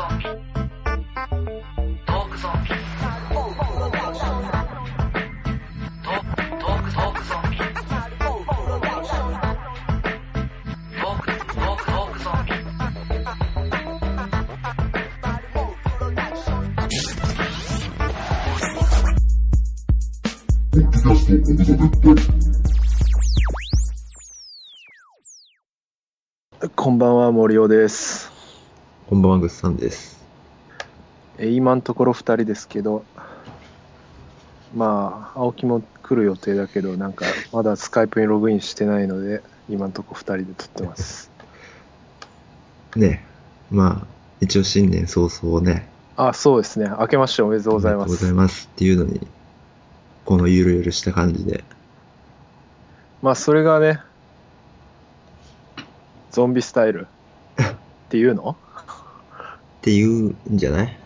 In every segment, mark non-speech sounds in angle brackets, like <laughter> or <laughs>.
ゾンビ。トークゾンビ。トトークトークゾンビ。トークトークトークゾンビ。こんばんは森尾です。こんばんは、ぐっさんです。えー今のところ2人ですけどまあ青木も来る予定だけどなんかまだスカイプにログインしてないので今のところ2人で撮ってます。ねまあ、一応新年早々ね、あそうですね。明けましておめでとうございまおめでとうござすいますっていうのに、このゆるゆるした感じで、まあそれがねゾンビスタイルっていうの？っていうんじゃない？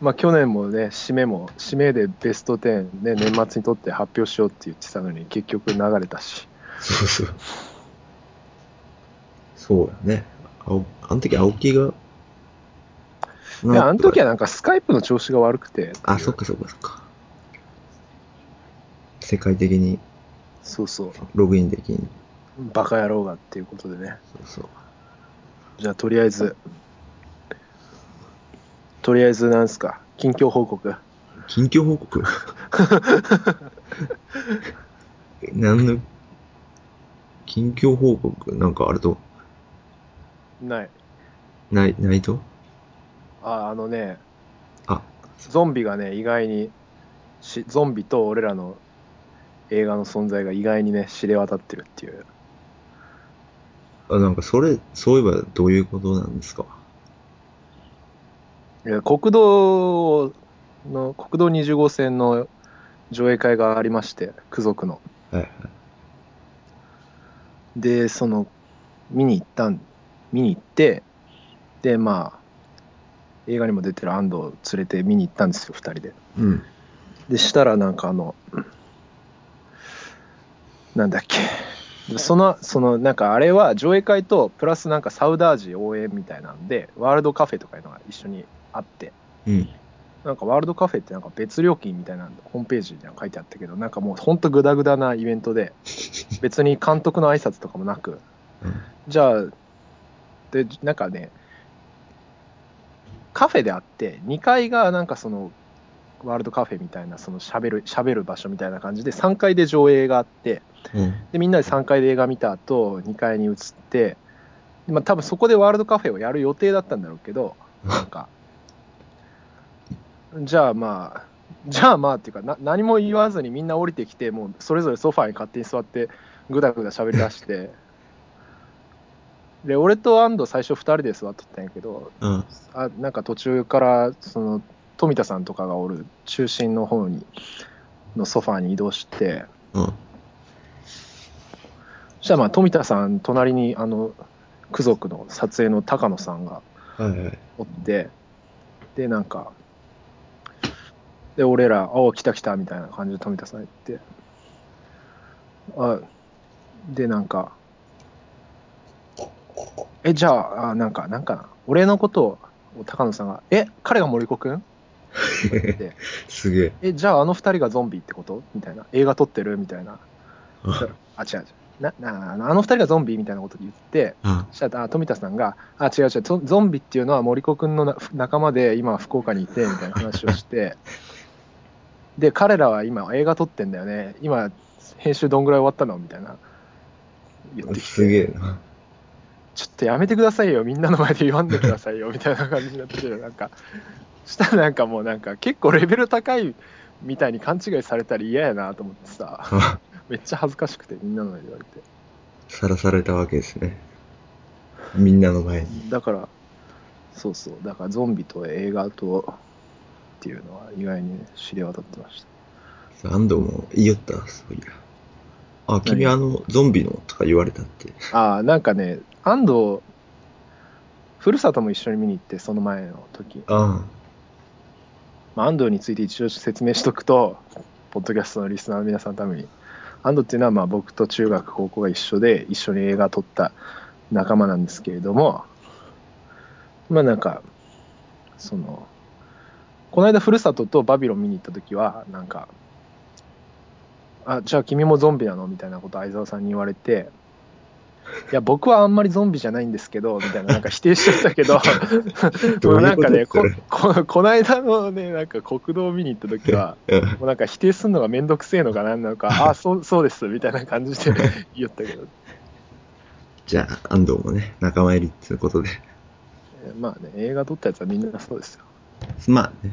まあ去年もね締めも締めでベスト10ね年末にとって発表しようって言ってたのに結局流れたしそうそう。そうやね。青あの時、青木が、いやあの時はは、なんかスカイプの調子が悪くてあ、そっかそっかそっか。世界的にそうそうログインできん。バカ野郎がっていうことでねそうそう。じゃあとりあえずとりあえずなんすか？近況報告。近況報告？<laughs> 何の、近況報告？なんかあると、ない。ない、ないと？ああのねあ、ゾンビがね意外にしゾンビと俺らの映画の存在が意外にね知れ渡ってるっていう。あ、なんかそれ、そういえばどういうことなんですか？国道の国道20号線の上映会がありまして付属のはいはい。でその見に行ったん見に行ってでまあ映画にも出てる安藤を連れて見に行ったんですよ2人でうん。でしたらなんかあのなんだっけそのそのなんかあれは上映会とプラスなんかサウダージ応援みたいなんでワールドカフェとかいうのが一緒にあってうん。なんかワールドカフェってなんか別料金みたいなのホームページには書いてあったけどなんかもうほんとグダグダなイベントで <laughs> 別に監督の挨拶とかもなくうんじゃあでなんかねカフェであって2階がなんかそのワールドカフェみたいなその喋る喋る場所みたいな感じで3階で上映があってうん。でみんなで3階で映画見た後2階に移ってでまあ多分そこでワールドカフェをやる予定だったんだろうけどなんかじゃあまあじゃあまあっていうかな何も言わずにみんな降りてきてもうそれぞれソファーに勝手に座ってぐだぐだ喋り出してで俺と安藤最初2人で座っとったんやけどうん。あなんか途中からその富田さんとかがおる中心の方にのソファーに移動してうん。そしたらまあ富田さん隣にあの区族の撮影の高野さんがはいはい。おってでなんかで俺ら「あお来た来た」みたいな感じで富田さん言ってあでなんかえじゃああなんかなんかな俺のことを高野さんが「え彼が森子くん?」<laughs> すげえ。えじゃああの二人がゾンビってこと？みたいな。映画撮ってるみたいな。ああ違う違う。ななあの二人がゾンビみたいなこと言ってあ、そしたらあ富田さんが「あ違う違う。ゾゾンビっていうのは森子くんのな仲間で今福岡にいて」みたいな話をして。で彼らは今映画撮ってんだよね。今編集どんぐらい終わったの？みたいな。言ってきすげてえな。ちょっとやめてくださいよ。みんなの前で言わんでくださいよ。みたいな感じになってなんかしたらなんかもうなんか結構レベル高いみたいに勘違いされたら嫌やなと思ってさあ <laughs> めっちゃ恥ずかしくてみんなの前で言われてさらされたわけですね。みんなの前に。だからそうそうだからゾンビと映画とっていうのは意外にね知れ渡ってました安藤も言いよった、そういや。あ、君何あの、ゾンビのとか言われたって。ああなんかね安藤ふるさとも一緒に見に行ってその前の時、あまあ、安藤について一応説明しとくとポッドキャストのリスナーの皆さんのために。安藤っていうのはまあ僕と中学高校が一緒で一緒に映画撮った仲間なんですけれどもまあなんかその、この間、ふるさととバビロン見に行った時は、なんか、あ、じゃあ君もゾンビなの？みたいなこと相沢さんに言われて、いや、僕はあんまりゾンビじゃないんですけど、みたいな、なんか否定しちゃったけど、もうなんかね、こここの間のね、なんか国道を見に行った時は、うんもうなんか否定するのがめんどくせえのかなんなのか、<laughs> あ、そうそうです、みたいな感じで <laughs> 言ったけど、じゃあ、安藤もね、仲間入りっていうことで。えまあね、映画撮ったやつはみんなそうですよ。まあね。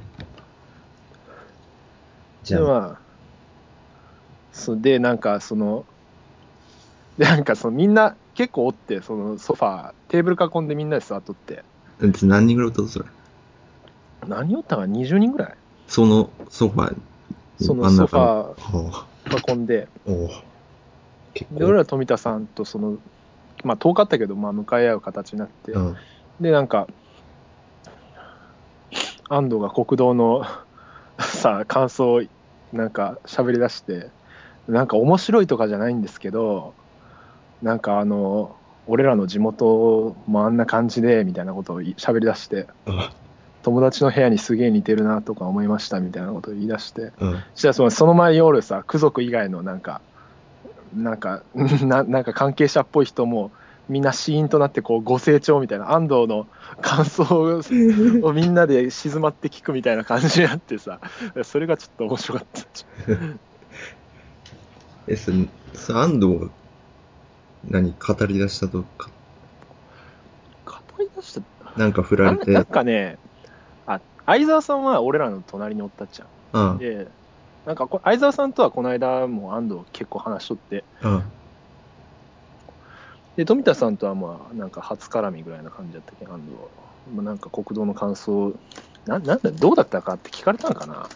じゃあ、で、まあ、そうで、なんかその、で、なんかそのみんな結構おって、そのソファー、テーブル囲んでみんなで座っとって、うん何人ぐらいおったのそれ。何おったかな ?20 人ぐらい。そのソファーにその真ん中ソの囲んで、で、俺ら富田さんとその、まあ遠かったけど、まあ向かい合う形になって、うん。で、なんか、安藤が国道の <laughs> さ、感想をなんか喋り出して、なんか面白いとかじゃないんですけど、なんかあの、俺らの地元もあんな感じで、みたいなことをい喋り出して、あ友達の部屋にすげえ似てるなとか思いましたみたいなことを言い出して、うん。そしたらそのその前夜さ、ク族以外のなんか、なんか、<laughs> ななんか関係者っぽい人も、みんなシーンとなってこうご成長みたいな安藤の感想をみんなで静まって聞くみたいな感じになってさそれがちょっと面白かった。<laughs> え、そ安藤が、何、語り出したとか、語り出した？なんか振られて、なんかねあ相沢さんは俺らの隣におったっちゃん。うん、でなんかこ相沢さんとはこの間も安藤結構話しとって。うん、で富田さんとはまあなんか初絡みぐらいな感じだったけ？ど安藤は、まあ、なんか国道の感想。ななんだどうだったかって聞かれたんかな？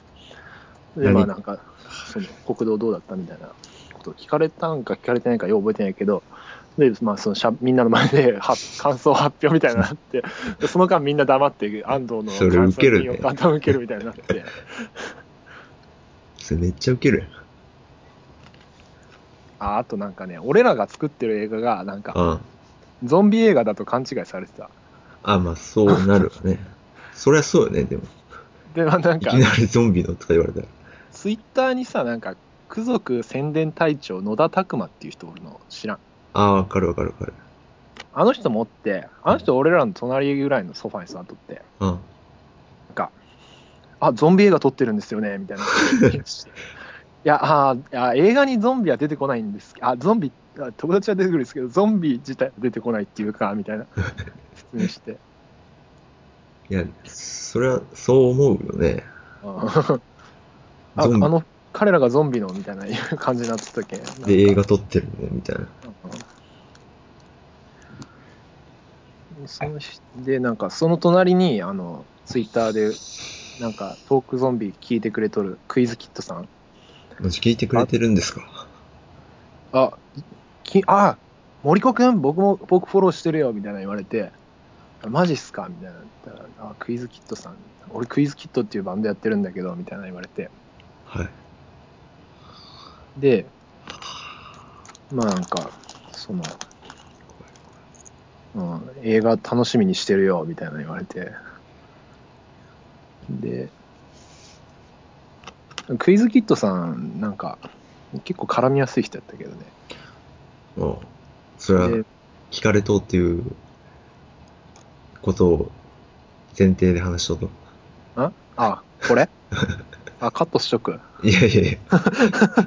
で何？まあなんかその国道どうだったみたいなことを聞かれたんか聞かれてないかよう覚えてないけどで、まあ、そのしゃみんなの前で <laughs> は感想発表みたいになってで <laughs> その間みんな黙って安藤の感想に頭受けるみたいになって <laughs> それめっちゃウケるああとなんかね俺らが作ってる映画がなんか。ゾンビ映画だと勘違いされてたあ、まあ、そうなるわね。そりゃそうよね、でも。でまあなんかいきなりゾンビのとか言われたら。ツイッターにさ、なんか、区族宣伝隊長、野田拓馬っていう人おるの知らん。ああ、わかるわかるわかる。あの人もおって、あの人俺らの隣ぐらいのソファに座っとって、うん。なんか、あ、ゾンビ映画撮ってるんですよね、みたいな。<laughs> いや、あーいや映画にゾンビは出てこないんですあ、ゾンビ、あ友達は出てくるんですけど、ゾンビ自体は出てこないっていうか、みたいな説明して。<laughs> いや、それは、そう思うよね。ああゾンビの、彼らがゾンビのみたいな感じになってたけ？で、映画撮ってるね、みたいな。そのしで、なんかその隣に、あの、ツイッターで、なんかトークゾンビ聞いてくれとるクイズキットさん。もし聞いてくれてるんですか？あ、きあ、森子くん、僕も、僕フォローしてるよ、みたいな言われて、あマジっすか？みたいな言ったら、あ、クイズキットさん。俺クイズキットっていうバンドやってるんだけど、みたいな言われて。はい。で、まあなんか、その、うん、映画楽しみにしてるよ、みたいな言われて。で、クイズキットさん、なんか、結構絡みやすい人やったけどね。もう、それはで、聞かれとうっていうことを前提で話しとうと。ああ、これ？<laughs> あ、カットしとく？いやいやいや。い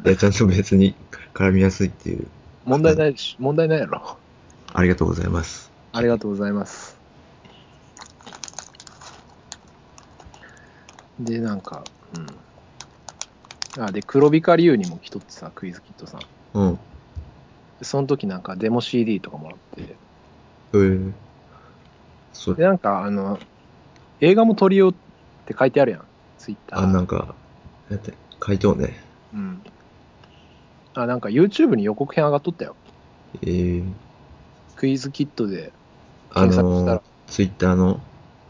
や、ちゃんと別に絡みやすいっていう。問題ないし、問題ないやろ。ありがとうございます。ありがとうございます。で、なんか、うん。あ、で、黒光龍にも来とってさ、クイズキットさん。うん。でその時なんかデモ CD とかもらって。えー、そで、れ、なんかあの、映画も撮りようって書いてあるやん。ツイッター。あ、なんか、やって、書いとうね。うん。あ、なんか YouTube に予告編上がっとったよ。えー、クイズキットであ検索したらのー、ツイッターの、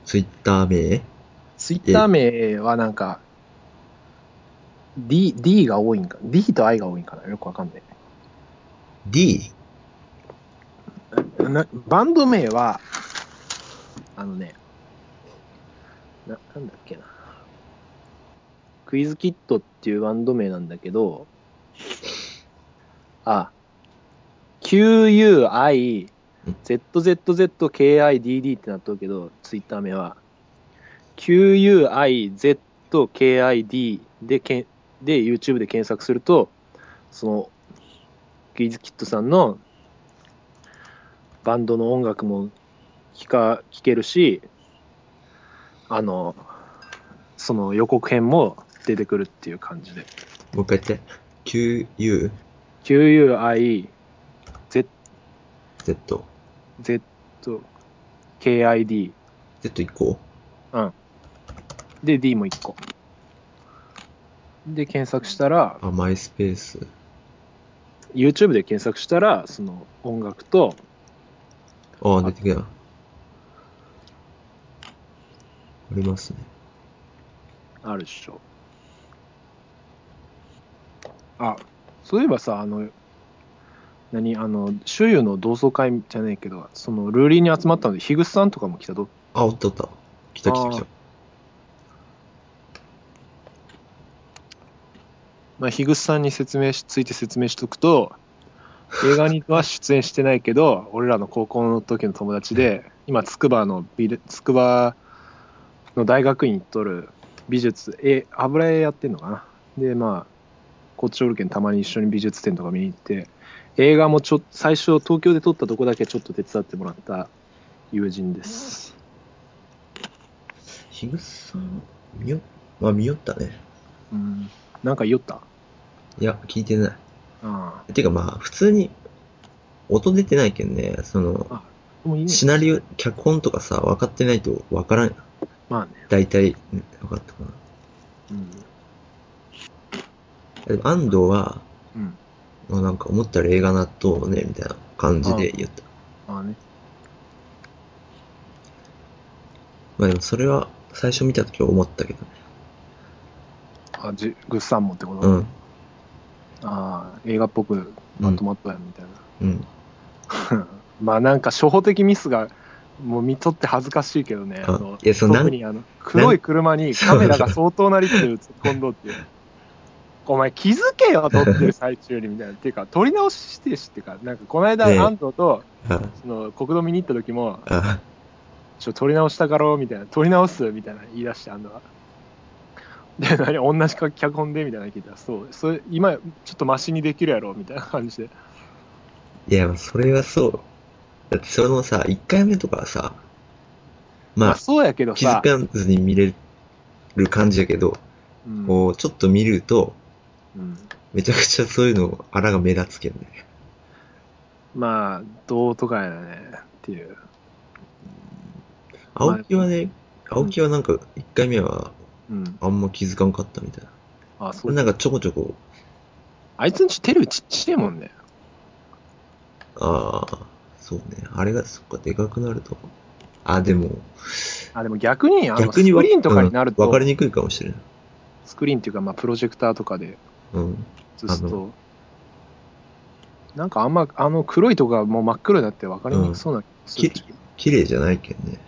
ツイッター名？ツイッター名はなんか、D、D が多いんか。D と I が多いんかな？よくわかんない。?D? なバンド名は、あのね、な、なんだっけな？クイズキットっていうバンド名なんだけど、あ、QUI、ZZZKIDD ってなっとるけど、ツイッター名は。QUIZKID でけ、で、YouTube で検索すると、その、クイズキットさんのバンドの音楽も聞か、聞けるし、あの、その予告編も出てくるっていう感じで。もう一回言って。QU、QUI、Z、Z、Z、KID。Z 一個？うん。で、D も1個。で、検索したら、あ、マイスペース。YouTube で検索したら、その音楽と、ああ、出てきた。ありますね。あるでしょ。あ、そういえばさ、あの、何、あの、周遊の同窓会じゃねえけど、その、ルーリーに集まったので、樋口さんとかも来たど、あ、おったおった。来た来た来あた。まあ、樋口さんに説明し、ついて説明しとくと、映画には出演してないけど、<laughs> 俺らの高校の時の友達で、今、筑波の美で、筑波の大学院行っとる美術、え、油絵やってんのかな。で、まあ、こっちおるけんたまに一緒に美術展とか見に行って、映画もちょ最初東京で撮ったとこだけちょっと手伝ってもらった友人です。樋口さん、見よ、まあ見よったね。うん。なんか言おった？いや、聞いてない。あてかまあ、普通に、音出てないけんね、その、あ。もういいね。シナリオ、脚本とかさ、分かってないと分からん。まあね。大体、うん分かったかな。うん。安藤は、うん。まあなんか思ったら映画納豆ね、みたいな感じで言った。まあね。まあでもそれは、最初見た時は思ったけどね。あ、じグッサンもってこと、うん、ああ、映画っぽくまとまったやんみたいうん。な。<laughs> まあなんか初歩的ミスが、もう見とって恥ずかしいけどね。ああのいやその特にあの黒い車にカメラが相当な率で映っ込んどっていう。お前気づけよ、撮ってる最中にみたいな。っていうか、<laughs> 撮り直ししてしっていうか、なんかこの間安藤と、あ、その国道見に行った時も、あ、ちょ、撮り直したかろうみたいな、撮り直すみたいな言い出して、安藤は。で、何、同じか脚本でみたいなの聞いたら、そう、それ、今、ちょっとマシにできるやろみたいな感じで。いや、まあそれはそう。だってそのさ、1回目とかはさ、まあ、そうやけど気づさ、かずに見れる感じやけど、うんこう、ちょっと見ると、うんめちゃくちゃそういうの、あらが目立つけどね。まあ、どうとかやねっていう。青木はね、青木はなんか、1回目はうん。あんま気づかんかったみたいな。あ、そう。なんかちょこちょこ、あいつんちテレビちっちゃいもんね。ああ、そうね。あれが、そっか、でかくなると。あ、でも、あ、でも逆に、あの、逆にわスクリーンとかになると、うんわかりにくいかもしれない。スクリーンっていうか、まあ、プロジェクターとかでうん。あ映すと、なんかあんま、あの黒いとこがもう真っ黒になって分かりにくそうな気がするき綺麗じゃないけんね。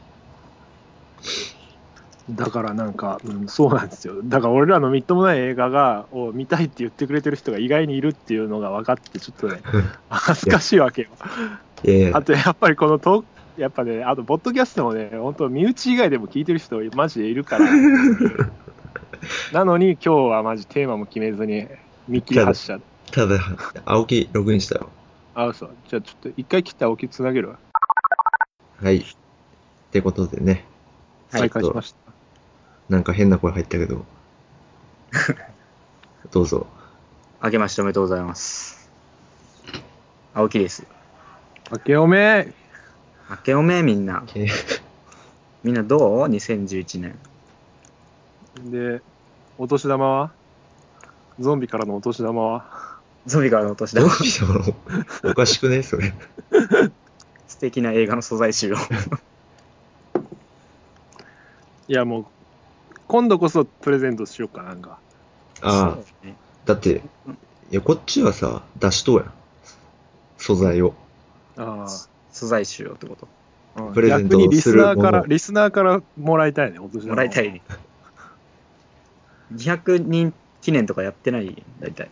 だからなんか、うん、そうなんですよ。だから俺らのみっともない映画が、を見たいって言ってくれてる人が意外にいるっていうのが分かって、ちょっとね、<laughs> 恥ずかしいわけよ。あ、とやっぱりこのトークやっぱね、あと、ポッドキャストもね、本当身内以外でも聞いてる人、マジでいるから。<laughs> <laughs> なのに、今日はマジテーマも決めずに、見切り発車。ただ、青木ログインしたよ。あ、嘘。じゃあちょっと一回切って青木つなげるわ。はい。ってことでね、再開しました。なんか変な声入ったけど。<laughs> どうぞ。明けましておめでとうございます。青木です。明けおめ明けおめみんな。えみんなどう ?2011 年。で、お年玉は？ゾンビからのお年玉は？ゾンビからのお年玉。<laughs> おかしくね？それ。<laughs> 素敵な映画の素材集を。<laughs> いや、もう、今度こそプレゼントしようかなんか。ああねだって、いや、こっちはさ、出しとうやん。素材を。ああ。素材集をってこと。うんプレゼント逆にリスナーかするものらリスナーからもらいたいねお年玉もらいたいね。200人記念とかやってない？大体。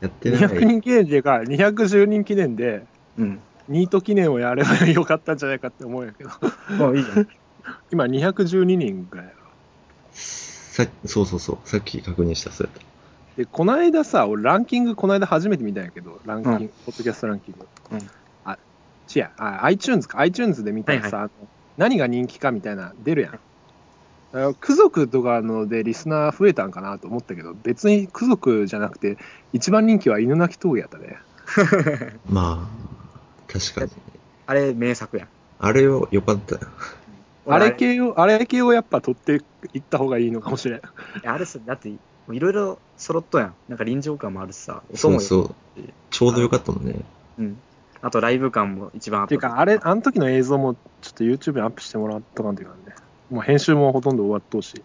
やってない。200人記念っていうか210人記念でうん。ニート記念をやればよかったんじゃないかって思うんやけどもういいじゃん。<laughs> 今212人ぐらいやろさそうそうそう。さっき確認した、そうやっでこの間さ俺ランキングこの間初めて見たんやけどランキング、うんポッドキャストランキング、うんあ違うあ iTunes か iTunes で見たらさ、はいあの何が人気かみたいな出るやんク族とかのでリスナー増えたんかなと思ったけど別にク族じゃなくて一番人気は犬鳴峠やったねた。<laughs> まあ、確かに。あれ、名作やん。あれは良かったよ。あれ系をあれ系をやっぱ取っていった方がいいのかもしれんあれさ、だって、いろいろ揃っとやん。なんか臨場感もあるしさ、音もよそうそう。ちょうど良かったもんね。うん。あとライブ感も一番あっ。ったていうかあれあの時の映像もちょっと YouTube にアップしてもらっとかんといかんねもう編集もほとんど終わっとうし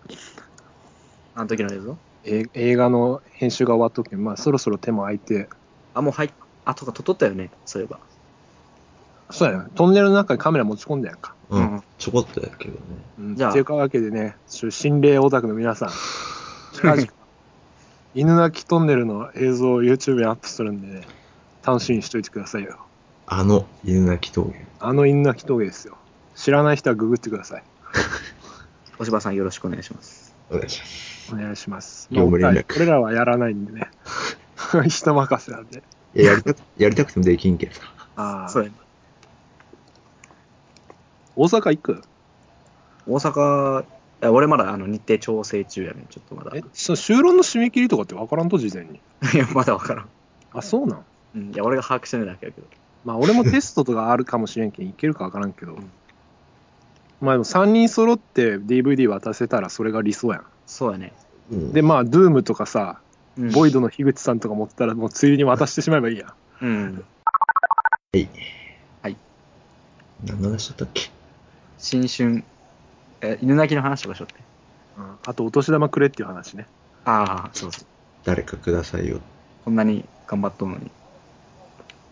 あの時の映像？え映画の編集が終わっとくけん、まあ、そろそろ手も空いて、あ、もう入っ、あ、とか撮っとったよね、そういえば。そうやね、トンネルの中にカメラ持ち込んだやんか。ううんん。ちょこっとやけどね。うん、じゃあっていうわけでね、心霊オタクの皆さん、近々、<laughs> 犬鳴トンネルの映像を YouTube にアップするんでね、楽しみにしといてくださいよ。あの、犬鳴峠。あの犬鳴峠ですよ。知らない人はググってください。<laughs> お柴さんよろしくお願いします。お願いします。お願いします。業務連絡まあ俺らはやらないんでね。<laughs> 人任せなんで。いや、やりたく、やりたくてもできんけどさ。ああそうやね。大阪行く？大阪、いや俺まだあの日程調整中やねちょっとまだ。え、その就労の締め切りとかって分からんと事前に？<laughs> いや、まだわからん。あ、そうなん？うん。いや、俺が把握してないだけやけど。まあ俺もテストとかあるかもしれんけんいけるか分からんけど、まあでも3人揃って DVD 渡せたらそれが理想やん。そうやね。うんでまあ、ドゥームとかさ、うん、ボイドの樋口さんとか持ったらもうついでに渡してしまえばいいやん。うん。はい。はい。何の話だったっけ？新春、え、犬鳴きの話とかしよって。うんあとお年玉くれっていう話ね。ああ、そうそう。誰かくださいよ。こんなに頑張っとんのに。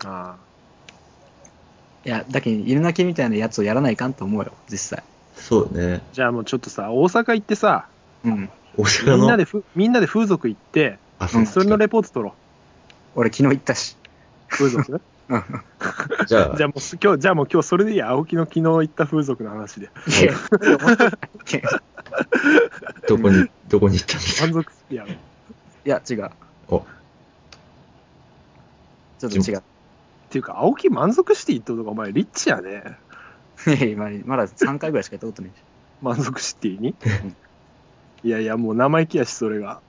あいや、だけど犬鳴きみたいなやつをやらないかんと思うよ、実際。そうね。じゃあもうちょっとさ、大阪行ってさ、うん。大阪の？みんなでふみんなで風俗行って、あ、そうそれのレポート取ろ俺昨日行ったし。う。風俗？うん。じゃあ <laughs> じゃあもうす今日、じゃあもう今日それでいいや。青木の昨日行った風俗の話で。いや、<laughs> どこに、どこに行ったんですか満足してやろう。いや、違う。お、ちょっと違う。っていうか、青木満足して行ったとか、お前リッチやね。<laughs> いやまだまだ3回ぐらいしかやったことないし。<laughs> 満足シティにん <laughs> いやいやもう生意気やしそれが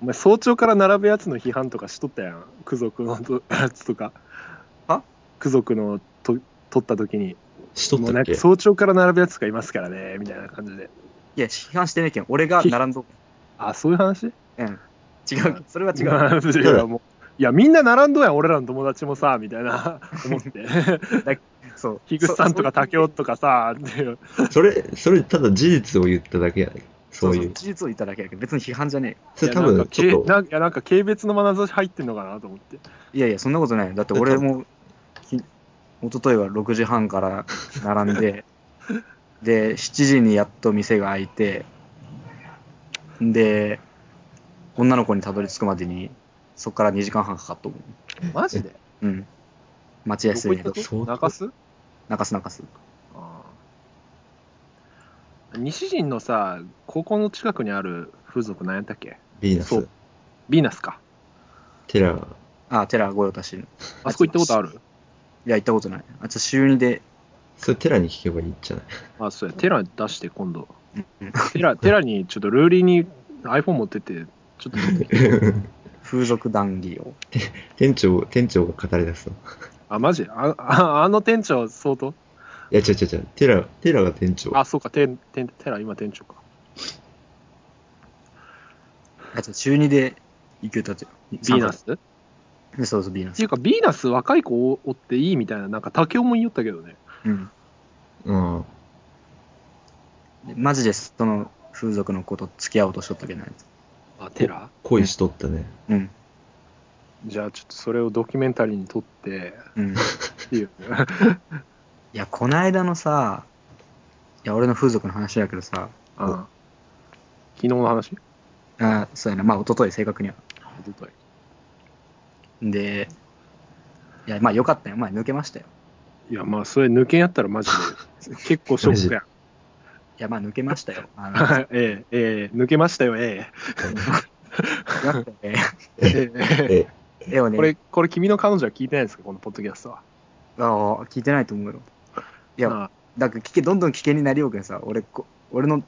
お前早朝から並ぶやつの批判とかしとったやんク族のとやつとかは？ク族のと取った時にしとったっけ？早朝から並ぶやつがいますからねみたいな感じでいや、批判してねえけん。俺が並んどく。あそういう話？うん。違う。それは違う。いやもういやみんな並んどんやん俺らの友達もさみたいな <laughs> 思ってそう。樋口さんとかそ竹雄とかさっていうそれ、それただ事実を言っただけやね。そういう。事実を言っただけやけど、別に批判じゃねそれ多分ちょっと、なんかいやなんか軽蔑の眼差し入ってんのかなと思ってえ。いやいや、そんなことないよ。だって俺も、き一昨日は6時半から並んで、<laughs> で、7時にやっと店が開いて、で、女の子にたどり着くまでに、そこから2時間半かかっと思マジで？う。うん。待合室にどこ行った相当と中洲？中洲中洲。西陣のさ高校の近くにある風俗何やったっけ？ヴィーナス。そう、ヴィーナスか。テラ、あ、寺御用達。の。あそこ行ったことある？いや、行ったことない。あ、ちょ、週2で、それテラに聞けばいいんじゃない？あそうや。テラ出して今度。うんテラテラにちょっとルーリーに iPhone 持ってってちょっと <laughs> 風俗談義を。<laughs> 店長、店長が語り出すの？<laughs> あマジ？あああの店長相当いや、違う違う違う。テラ、テラが店長。あそうかテテテラ今店長かあ、ちょ、週2で行けたって。ヴィーナス？そうそう、ビーナス。ていうかヴィーナス若い子おっていいみたいななんか竹雄も言いよったけどねうん。うん。でマジでその風俗の子と付き合おうとしとったけどね。あテラ恋しとったね。うん。じゃあちょっとそれをドキュメンタリーに撮ってうん。っていう。<laughs> いや、こないだのさ、いや、俺の風俗の話だけどさ、ああ昨日の話？あそうやな、まあ、一昨日正確には。一昨で、いや、まあ、よかったよ。まあ、抜けましたよ。日いや、まあ、それ抜けんやったらマジで、結構ショックやや、まあ、抜けましたよ。<laughs> あの、ええ、ええ、抜けましたよ、ええ。え <laughs> えええ、ね、これ、これ君の彼女は聞いてないですか？このポッドキャストは。ああ、聞いてないと思うよ。いや、あだから聞け、どんどん危険になりようけんさ、俺、こ俺の、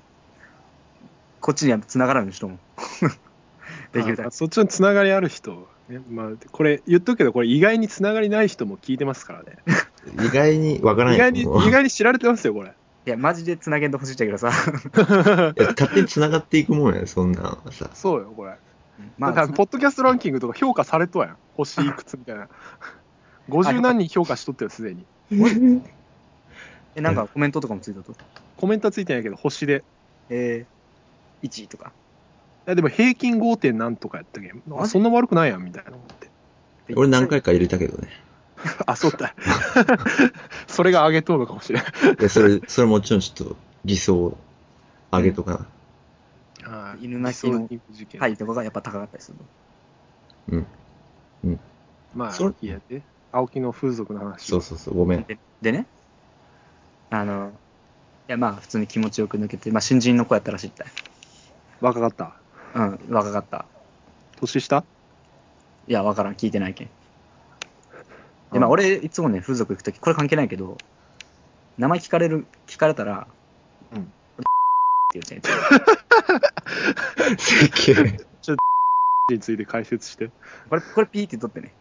こっちには繋がらんようにしともん。<laughs> できるだけ。あそっちのつながりある人、ねまあ、これ言っとくけど、これ意外につながりない人も聞いてますからね。意外にわからない意外に、意外に知られてますよ、これ。いや、マジで繋げんとほしいっちゃけどさ。<laughs> いや勝手に繋がっていくもんや、そんなさ。そうよ、これ。まあだから、、ポッドキャストランキングとか評価されとわやん。<laughs> 星いくつみたいな。50何人評価しとったよ、すでに。え、なんかコメントとかもついたと？コメントはついてないけど、星で。えー、1位とか。いやでも平均 5. 点なんとかやったけん。あそんな悪くないやん、みたいな思って。俺何回か入れたけどね。<laughs> あ、そうだ。<laughs> それが上げとるのかもしれない。で、それ、それもちろんちょっと理想を上げとかな。はい犬鳴きの理想事件タイとかがやっぱ高かったりするの？うん。まあそれ、いやで、青木の風俗の話。そうそうそう、ごめん。ででね、あの、いやまあ普通に気持ちよく抜けて、まあ新人の子やったらしいったい。若かった。うん、若かった。年下？いや、わからん、聞いてないけん。で、まあ俺、いつもね、風俗行くとき、これ関係ないけど、名前聞かれる、聞かれたら、うん俺って言 <laughs> っげえ。について解説して。これ、これピーって言ってね。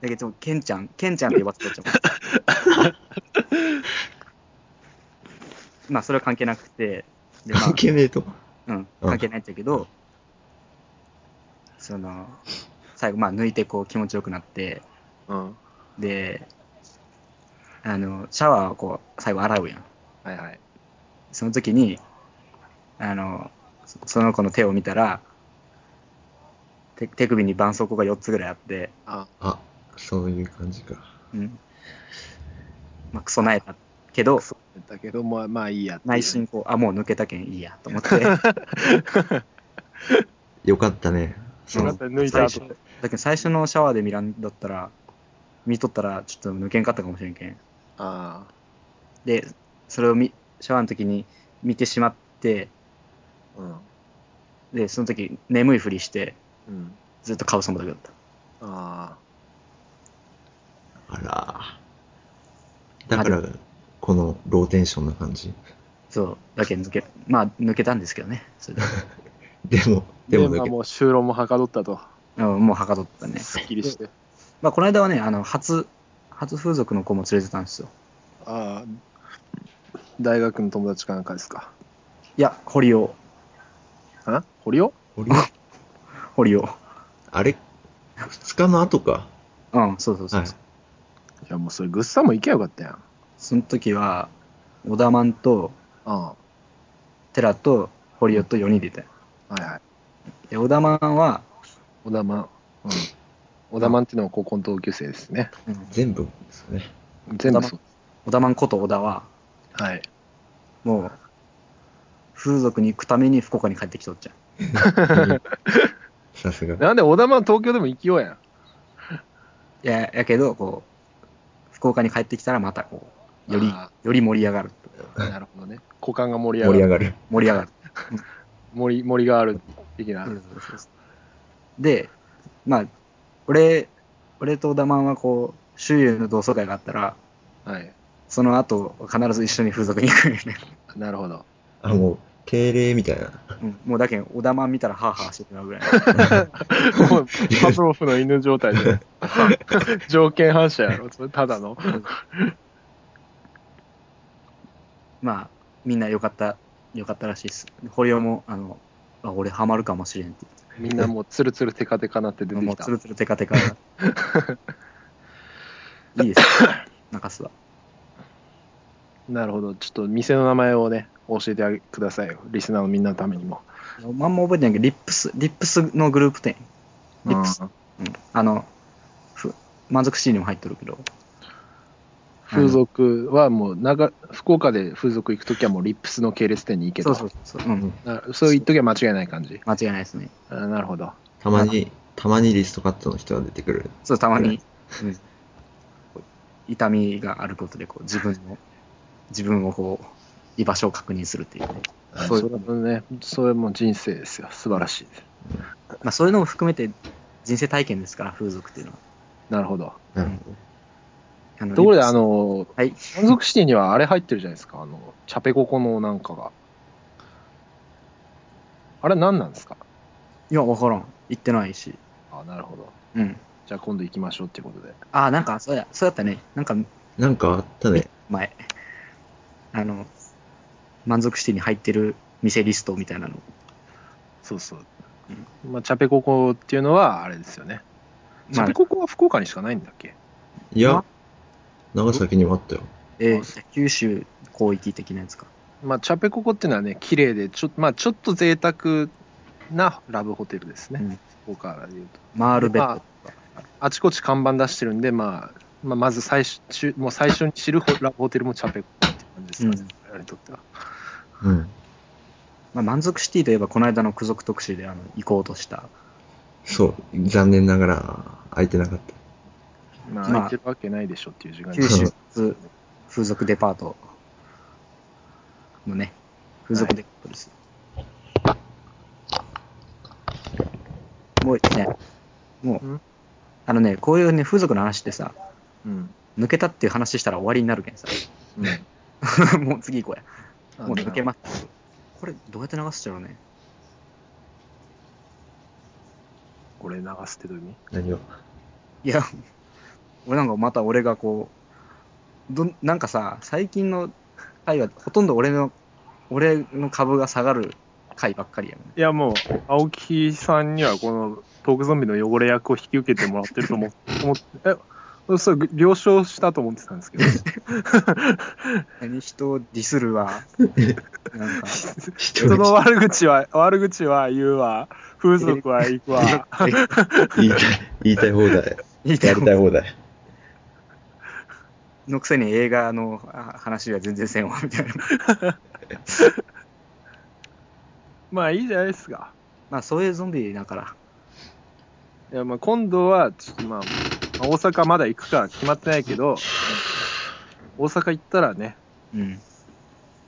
だけど、ケンちゃん、ケンちゃんって呼ばせとっちゃう。<laughs> まあ、それは関係なくて、で、まあ関、係ねえと。うん、関係ないんだけど、その、最後、まあ、抜いてこう気持ちよくなって、うん。で、あの、シャワーをこう、最後洗うやん。はいはい。その時に、あの、そその子の手を見たら、手手首に絆創膏が4つぐらいあって、あ、あ、そういう感じか。うん。まあ、クソなえたけど、そうだけど、まあ、まあいいやいう内心こう、あ、もう抜けたけんいいやと思って、<laughs> よかったね。よかった抜いた後最初だけど最初のシャワーで見らんだったら、見とったらちょっと抜けんかったかもしれんけん。あで、それをみシャワーの時に見てしまって、あ。うん。で、その時眠いふりして、うん。ずっと顔そばだけだった。ああら。だから、このローテンションな感じ。そう、だけど抜け、まあ抜けたんですけどね。それで <laughs> でも、ででも抜けまあもう就労もはかどったと。うんもうはかどったね。すっきりして。まあこの間はね、あの、初、初風俗の子も連れてたんですよ。ああ。大学の友達かなんかですか？いや、堀尾。あ？堀尾？俺 <laughs> 堀尾。あれ、二日の後か？うん、そうそうそう。はい。いやもうそれぐっさんも行けばよかったやん。その時は、小田マンと、あ寺と堀尾と4人でいた。はいはい。で、小田マンは、小田マン。うん。小田マンっていうのは高校の同級生ですね。うん全部ですね。全部そう。小田マンこと小田は、はい。もう、風俗に行くために福岡に帰ってきとっちゃう。<laughs> さすが。なんで小田マン東京でも行きようやん。いや、やけど、こう、福岡に帰ってきたらまたこう、よりあ、より盛り上がる。なるほどね。股間が盛り上がる。盛り上がる。盛り上がる。<laughs> 盛り、盛りがある的な。で、まあ、俺、俺と小田マンはこう、周囲の同窓会があったら、はい。その後、必ず一緒に風俗に行くよね。なるほど。あ、もう、敬礼みたいな。うん、もうだけん、小田マン見たらハーハーしてしまうぐらい。<laughs> もうパブロフの犬状態で。<laughs> 条件反射やろ、それただの。まあ、みんな良かった、良かったらしいです。堀尾も、あの、あ、俺ハマるかもしれんってみんなもうツルツルテカテカなって出て。てきたもうツ。ルツルテカテカ。いいです。<laughs> 中洲は。なるほど。ちょっと店の名前をね、教えてくださいよ。リスナーのみんなのためにも。まんま覚えてないけど、リップス、リップスのグループ店。リップス。うんうん。あの、ふ満足シーンにも入ってるけど、風俗はもう長、福岡で風俗行くときはもうリップスの系列店に行けと。そうそうそう。うん。なそう言っときは間違いない感じ。間違いないですね。あなるほど。たまに、たまにリストカットの人が出てくる。そう、たまに、うん、痛みがあることで、こう、自分の、自分をこう、居場所を確認するっていうね。そそういうれね、それも人生ですよ。素晴らしいです。まあ、そういうのも含めて人生体験ですから、風俗っていうのは。なるほど。なるほあのところで、あ、の、はい。満足シティにはあれ入ってるじゃないですか？あの、チャペココのなんかが。あれ何なんですか？いや、わからん。行ってないし。あ、なるほど。うん。じゃあ今度行きましょうっていうことで。ああ、なんか、そうや、そうやったね。なんか、ど。なんかあったね。前。あの、満足シティに入ってる店リストみたいなの。そうそう。まあ、チャペココっていうのはあれですよね。チまあャペココは福岡にしかないんだっけ？いや、長崎にもあったよ。えあー九州広域的なやつか。まあ、チャペココっていうのはね、綺麗で、ちょ,、まあ、ちょっと贅沢なラブホテルですね。うん福岡でいうと。マールベッドとか。あちこち看板出してるんで、まあ、まあ、まず最初もう最初に知るホラブホテルもチャペココっていう感じですかね、うん我々にとっては。うん。まあ、満足シティといえば、この間の付属特集であの行こうとした。そう。残念ながら空いてなかった。まあ、まあ空いてるわけないでしょっていう時間に九州風風俗デパートのね、風俗デパートです。もうね、もう、ん？あのね、こういうね、風俗の話ってさ、うん。抜けたっていう話したら終わりになるけんさ。うん。<laughs> もう次行こうや。もう抜けまます。これ、どうやって流すっちゃろうね？これ流すってどういう意味？何を？いや、俺なんかまた俺がこう、どんなんかさ、最近の回はほとんど俺の、俺の株が下がる回ばっかりやもん。いやもう、青木さんにはこのトークゾンビの汚れ役を引き受けてもらってると思 <laughs> 思って、え、それ了承したと思ってたんですけど、<laughs> <laughs> 何人をディスるわ。なんか、人の悪口は、悪口は言うわ、風俗は行くわ、言いたい、言いたい放題。いいやりたい放題。のくせに映画のあ話は全然せんわ、みたいな。<laughs> まあいいじゃないですか。まあそういうゾンビだから。いやまあ今度は、ちょっとまあ、まあ大阪まだ行くか決まってないけど、大阪行ったらね、うん。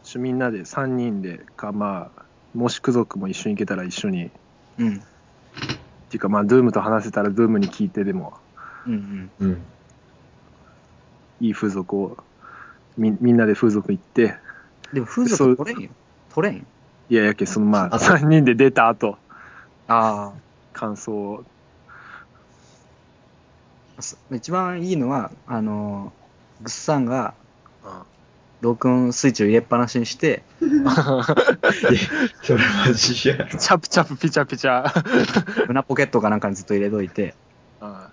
ちょみんなで3人でか、まあ、もし家族も一緒に行けたら一緒に、っうん。ていうかまあ、ドゥームと話せたらドゥームに聞いてでも、うんうん。うん。いい風俗をみみんなで風俗行って。でも風俗取れんよ。取れんいややけそのまああそう。3人で出た後。あ感想を。一番いいのは、あの、グッサンが録音スイッチを入れっぱなしにして、<laughs> それマジや。チャプチャプピチャピチャ。胸ポケットかなんかにずっと入れといて、あ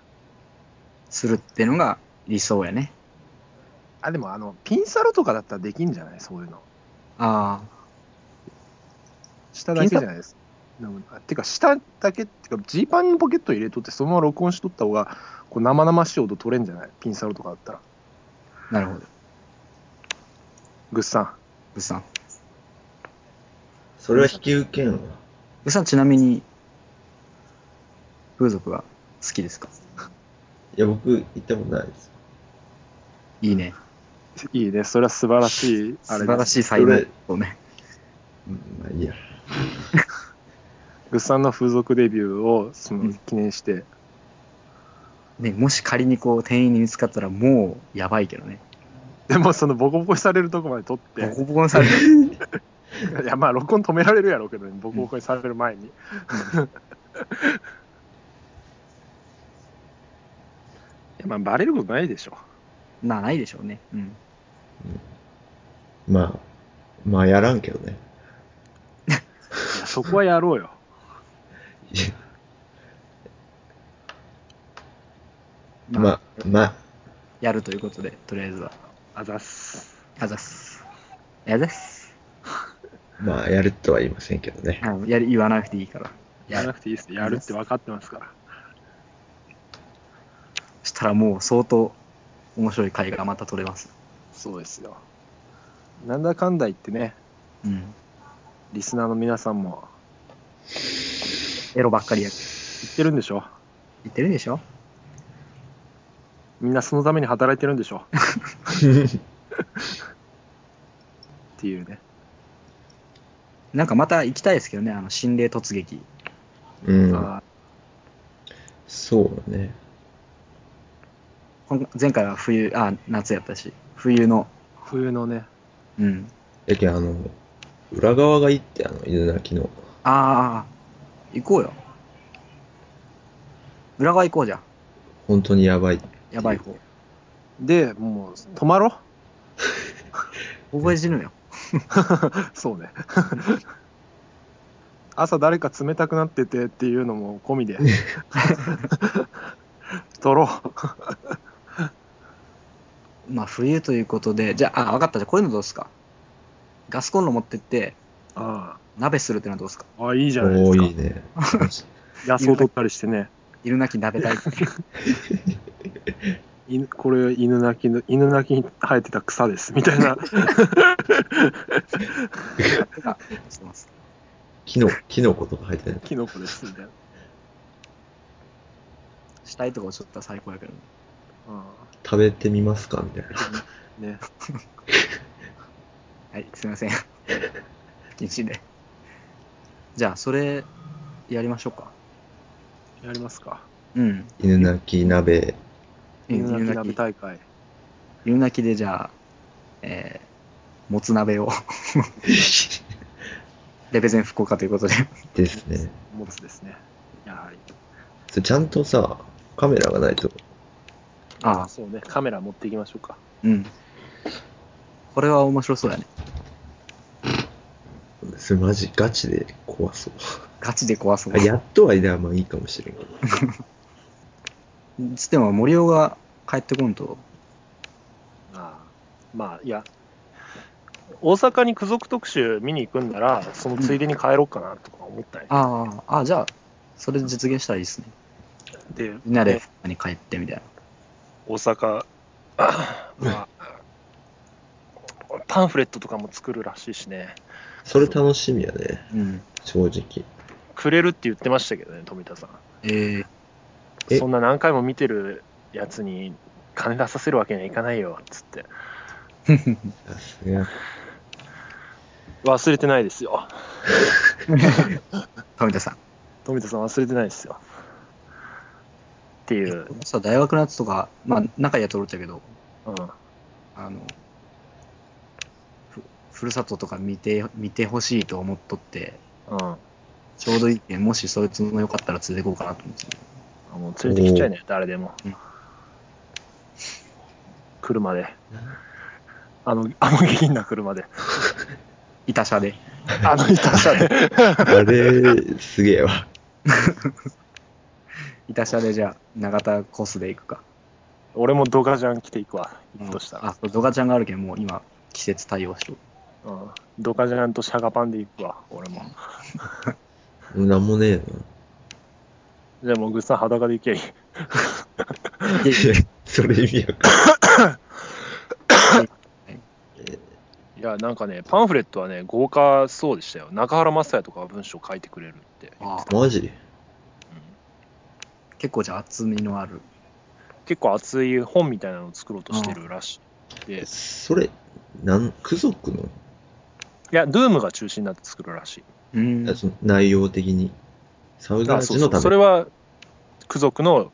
するっていうのが理想やね。あでもあのピンサロとかだったらできんじゃない？そういうのあ下だけじゃないですてか下だけっていうかジーパンにポケット入れとってそのまま録音しとった方がこう生々しい音取れんじゃない？ピンサロとかだったらあ、なるほど。グッサングッサン。それは引き受けんわ。グッサンちなみに、風俗は好きですか？いや、僕、行ったことないです。いいね。いいね。それは素晴らしいあれ素晴らしい才能。をね。うん、まあいいや。グッサンの風俗デビューをそのうん記念して、ね、もし仮にこう店員に見つかったらもうやばいけどね。でもそのボコボコにされるとこまで撮って。ボコボコにされる。<laughs> いやまあ録音止められるやろうけどね。ボコボコにされる前に、<laughs> いやまあバレることないでしょまあないでしょうね。うん。まあ、まあやらんけどね。そこはやろうよ <laughs> まあ、まあ、やるということで、とりあえずは。あざっすあざっす。あざっす。まあ、やるとは言いませんけどね。あやり言わなくていいから。やらなくていいですやるって分かってますからそしたらもう相当面白い回がまた撮れます。そうですよ。なんだかんだ言ってね、うん。リスナーの皆さんもエロばっかりや。言ってるんでしょ？言ってるでしょ？みんなそのために働いてるんでしょ？<laughs> っていうね。なんかまた行きたいですけどね、あの、心霊突撃。うん。あそうね。こん前回は冬、あ、夏やったし、冬の、ー冬のね、うん。やけんあの、裏側がいいって、あの、犬鳴きの。ああ、行こうよ。裏側行こうじゃん。本当にやばい。やばい方。で、もう、泊まろ？<laughs> 覚え死ぬよ。<laughs> そうね。<laughs> 朝誰か冷たくなっててっていうのも込みで。撮ろう。まあ冬ということで、じゃあ、あ、分かった。じゃあこういうのどうですか？ガスコンロ持ってって、あ鍋するってのはどうですか？あ、あいいじゃないですおか。ーいいね。<laughs> 野草取ったりしてね。犬なき鍋大犬 <laughs> これ犬鳴きの、犬鳴きに生えてた草です。みたいな。<laughs> してます。キノ、キノコとか入ってない。キノコです。みたいな。したいとこ落ちとったら最高やけどね。食べてみますかみたいな。うん。ね。<laughs> はい、すいません。禁止で。じゃあ、それ、やりましょうか。やりますか。うん。犬鳴き鍋。犬鳴き鍋。大会。犬鳴きで、じゃあ、えー、もつ鍋を、レベゼン福岡ということで。ですね。持つですね。やはり。ちゃんとさ、カメラがないと。ああ、そうね。カメラ持っていきましょうか。うん。これは面白そうやね。それマジガチで怖そう。ガチで怖そうあ。やっとはいではまあいいかもしれんけど。<laughs> つっても森尾が帰ってこんと、ああまあ、いや、大阪に付属特集見に行くんなら、そのついでに帰ろうかなとか思ったり、ああ、ああ、じゃあ、それ実現したらいいですね。で、みんなでね福岡に帰ってみたいな。大阪、あ <laughs> まあ、パンフレットとかも作るらしいしね、それ楽しみやね。うん。正直。くれるって言ってましたけどね、富田さん。ええ？そんな何回も見てるやつに金出させるわけにはいかないよ、つって。忘れてないですよ。<laughs> 富田さん。富田さん忘れてないですよ。っていう、さ、大学のやつとか、まあ、仲いいやつおるっちゃけど、うん。あの、ふふるさととか見て、見てほしいと思っとって、うん。ちょうどいいけん、もしそいつのよかったら連れてこうかなと思って。あもう連れてきちゃいね、誰でも。うん <laughs> 車で。あの、あの下品な車で。板車で。あの板車で。あれ、すげえわ。<laughs> 板車でじゃあ、長田コースで行くか。俺もドガジャン着ていくわ、行くとしたら。あ、ドガちゃんがあるけん、もう今、季節対応しとる。うん、ドカジャンとシャガパンで行くわ、俺も。<laughs> なんもねえじゃあもうグッさん裸で行けばいい。な。いやそれ意味わかん <laughs> いや、なんかね、パンフレットはね、豪華そうでしたよ。中原雅也とかが文章書いてくれるって。あマジ？うん結構じゃあ厚みのある。結構熱い本みたいなのを作ろうとしてるらしい。で、いそれ、なん、ク族の、や、ドゥームが中心になって作るらしい。うん。その内容的に？サウダージのため？それは、ク族の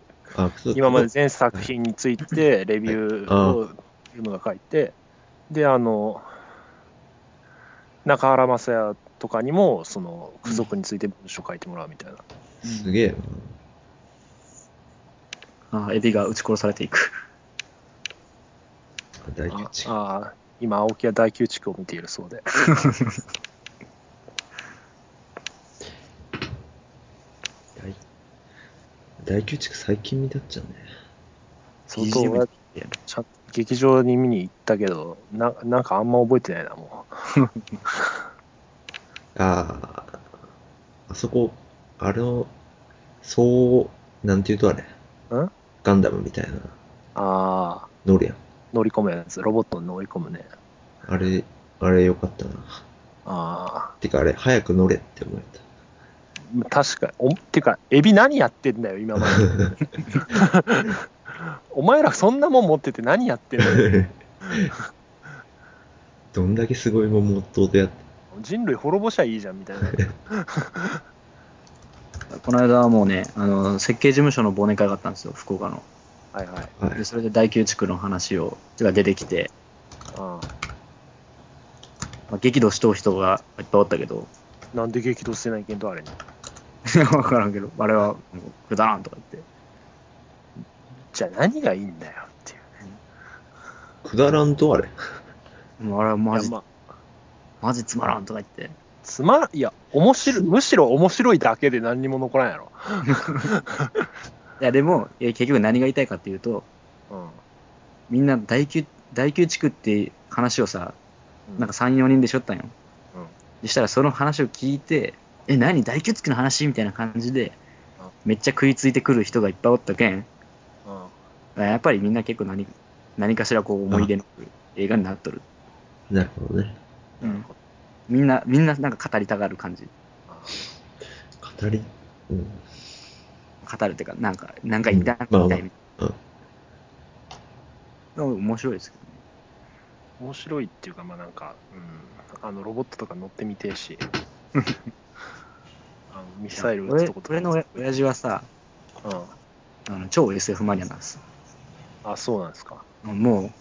今まで全作品についてレビューをドゥームが書いて、で、あの、中原雅也とかにも、その、ク族について文章書いてもらうみたいな。すげえな。あエビが撃ち殺されていく。大吉地区。ああ、今、青木は大宮地区を見ているそうで。<laughs> 大大宮地区最近見たっちゃね。相当俺ちゃん劇場に見に行ったけどな、なんかあんま覚えてないな、も <laughs> ああ、あそこ、あれの、そう、なんて言うとあれ。ん？ガンダムみたいな、う。あ乗るやん。乗り込むやつ、ロボットに乗り込むね。あれ、あれよかったな。あてかあれ、早く乗れって思えあ、確かに。おてか、エビ何やってんだよ、今まで。<laughs> お前らそんなもん持ってて何やってんのた。<laughs> どんだけすごいもん持っとうとやって。人類滅ぼしゃいいじゃんみたいな。<laughs> この間はもうね、あの、設計事務所の忘年会があったんですよ、福岡の。はいはい。はいで、。それで大宮地区の話を、が出てきて、あまあ、激怒しとう人がいっぱいおったけど、あなんで激怒してないけんとあれに？<laughs> わからんけど、あれは、もうくだらんとか言って。じゃあ何がいいんだよっていう。くだらんとあれ。もうあれはマジまあマジつまらんとか言って。つまいや面白いむしろ面白いだけで何にも残らんやろ、<laughs> いや、でも、いや結局何が言いたいかっていうと、うん。みんな大宮、大宮地区って話をさ、なんか3、4人でしょったんよ。うん。そしたらその話を聞いて、え、何？大宮地区の話？みたいな感じでうん、めっちゃ食いついてくる人がいっぱいおったけん、うん。やっぱりみんな結構何何かしらこう思い出の映画になっとる。なるほどね。うんみんな、みんななんか語りたがる感じ。語り、うん。語るっていうか、なんか、なんか言いたいみまあまあたいみうんたいな。面白いですけどね。面白いっていうかまあなんか、うん、あのロボットとか乗ってみてえし <laughs> あのミサイル撃つ俺とことか俺の親親父はさ、うん、あの超 SF マニアなんです。あそうなんですかも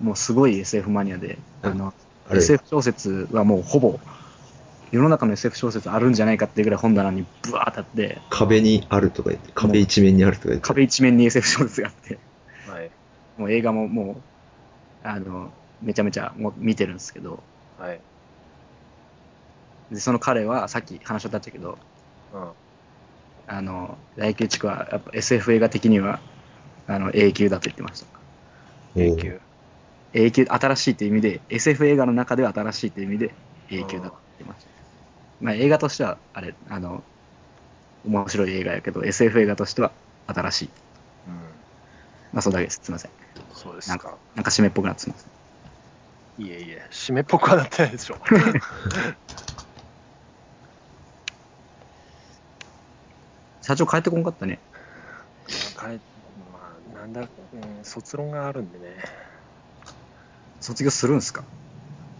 う、もうすごい SF マニアで、あの、SF 小説はもうほぼ、世の中の SF 小説あるんじゃないかっていうぐらい本棚にブワーってあって、壁にあるとか言って、壁一面にあるとか言って。壁一面に SF 小説があって、はい。もう映画ももう、あの、めちゃめちゃもう見てるんですけど、はい、で、その彼はさっき話しとったけど、うん、あの、大宮地区はやっぱ SF 映画的には、あの、永久だと言ってました。永久永久、新しいという意味で、SF 映画の中では新しいという意味で永久だと言ってました。まあ映画としては、あれ、あの、面白い映画やけど、SF 映画としては新しい。うん、まあそうだけです。すいません。そうですかなんか、なんか締めっぽくなってすみません。いえいえ締めっぽくはなってないでしょ <laughs> 社長帰ってこんかったね。かえまあなんだ、うん、卒論があるんでね卒業するんすか？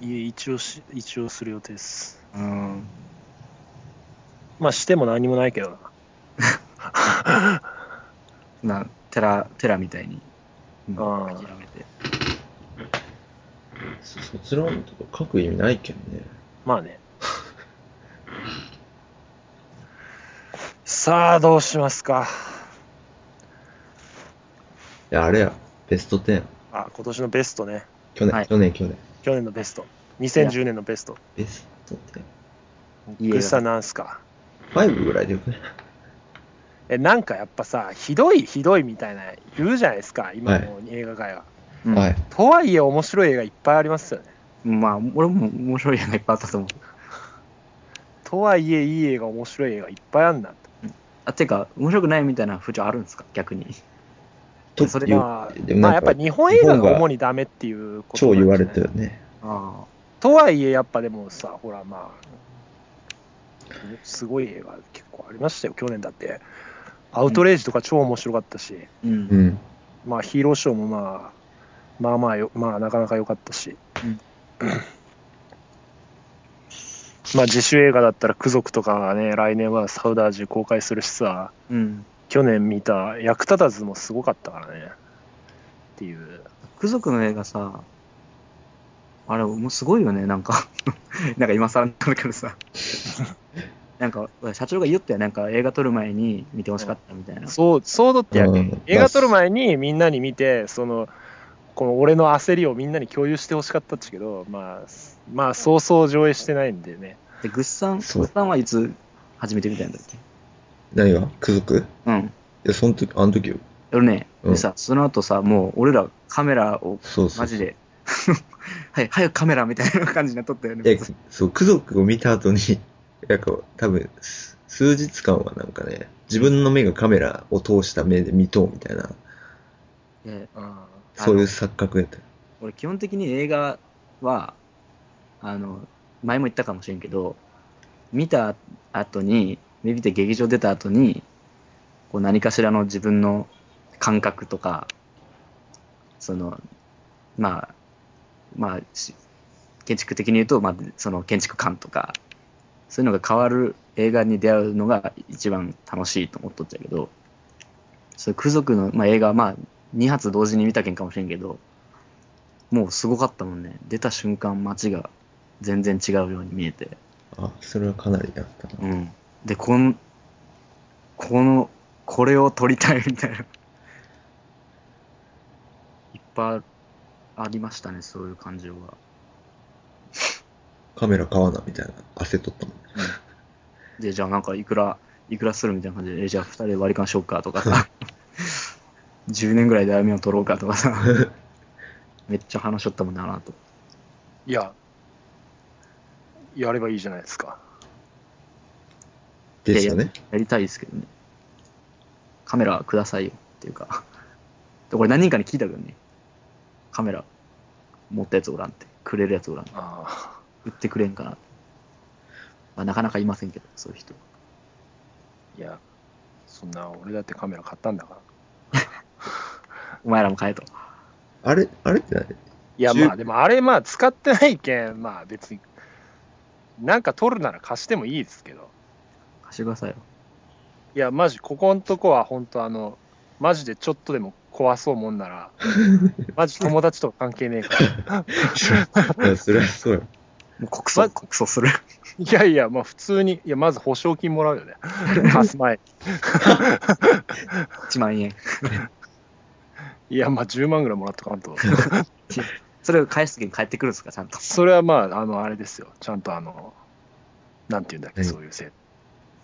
いえ一応し一応する予定ですうん。まあしても何もないけどな <laughs> な、テラ、テラみたいに、うんあー諦めて。卒論とか書く意味ないけんね。まあね。<laughs> さあ、どうしますか？いや、あれや、ベスト10。あ、今年のベストね。去年、はい去年、去年。去年のベスト。2010年のベスト。ベストいい映画グッサなんすか？10。5ぐらいでよくね。<laughs> え、なんかやっぱさ、ひどいひどいみたいな言うじゃないですか、今の映画界は。うんはい。とはいえ面白い映画いっぱいありますよね。まあ、俺も面白い映画いっぱいあったと思う。<laughs> とはいえいい映画、面白い映画いっぱいあんなって。あ、てか、面白くないみたいな風潮あるんですか？逆に。とそれいうまあ、やっぱ日本映画がが主にダメっていうこと超言われなんじゃないてるね。あとはいえやっぱでもさほらまあすごい映画結構ありましたよ去年だってアウトレイジとか超面白かったし、あ。うん。うん。まあヒーローショーもまあまあまあよまあなかなか良かったし、うんまあ自主映画だったら「ク族」とかがね来年はサウダージ公開するしさうん。去年見た「役立たず」もすごかったからねっていうク族の映画さ、あれ、もうすごいよね、なんか。<laughs> なんか今更なんだけどさ。なんか、社長が言ったよ、なんか映画撮る前に見てほしかったみたいな。そう、そうだってやけ、うん映画撮る前にみんなに見て、その、この俺の焦りをみんなに共有してほしかったっちけど、まあ、まあ、そうそう上映してないんでね。で、グッさん、グそうッさんはいつ初めて見たんだっけ？何が？クズクいうん。や、その時、あの時よ。俺ね、うんでさ、その後さ、もう俺らカメラをそうそう。マジ。で、<laughs> はい、早くカメラみたいな感じになったよね。え、そう、ク族を見た後に、なんか、多分、す数日間はなんかね、自分の目がカメラを通した目で見とうみたいな、でそういう錯覚やった。俺基本的に映画は、あの、前も言ったかもしれんけど、見た後に、見て劇場出た後に、こう何かしらの自分の感覚とか、その、まあ、まあ、し建築的に言うと、まあ、その建築感とか、そういうのが変わる映画に出会うのが一番楽しいと思っとっちゃうけど、そういう空族の、まあ、映画はまあ、2発同時に見たけんかもしれんけど、もうすごかったもんね。出た瞬間街が全然違うように見えて。あ、それはかなりやったな。うん。で、この、この、これを撮りたいみたいな。いっぱいありましたね、そういう感情が。カメラ買わなみたいな焦っとったもん。で、じゃあなんかいくら、いくらするみたいな感じで、えじゃあ二人で割り勘しよっかとかさ、<laughs> 10年ぐらいで歩みを取ろうかとかさ、<laughs> めっちゃ話しとったもんな、あの後。いや、やればいいじゃないですか。でしたね。やりたいですけどね。カメラくださいよっていうか。<laughs> で、これ何人かに聞いたけどね。カメラ持ったやつおらんって。くれるやつおらん。あ売ってくれんかな。まあ、なかなかいませんけど、そういう人。ーいや、そんな、俺だってカメラ買ったんだから。<laughs> お前らも買えと。あれ、あれって何？いや、十まあ、でもあれ、まあ、使ってないけん、まあ、別に、なんか撮るなら貸してもいいですけど。貸してくださいよ。いや、マジ、ここのとこは、本当あの、マジでちょっとでも壊そうもんなら、<laughs> マジ友達とか関係ねえから。<laughs> それはそうよ。もう告訴、ま告訴する。いやいや、まあ普通に、いや、まず保証金もらうよね。<laughs> 貸す前に。1万円。いや、まあ10万ぐらいもらっとかんと。それを返す時に返ってくるんですか、ちゃんと。それはまあ、あの、あれですよ。ちゃんとあの、なんていうんだっけ、何？そういう制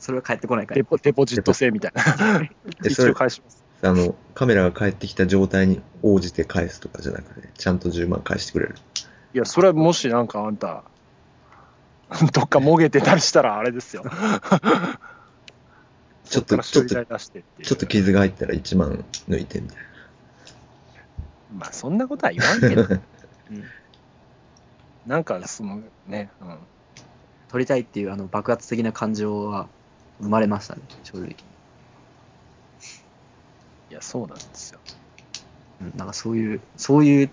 それは返ってこないからデ。ポデポジット制みたいな。一応れ、返します。あの、カメラが返ってきた状態に応じて返すとかじゃなくて、ちゃんと10万返してくれる。いや、それはもしなんかあんた、<laughs> どっかもげてたりしたらあれですよ。<laughs> ちょっとそから修理代出してっていうちょっと傷が入ったら1万抜いてみたいまあそんなことは言わんけど、<laughs> うんなんかそのね、うん。撮りたいっていうあの爆発的な感情は生まれましたね、正直。いや、そうなんですよ。うん、なんかそういう、そういう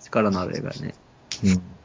力のある映画ね。な。うん。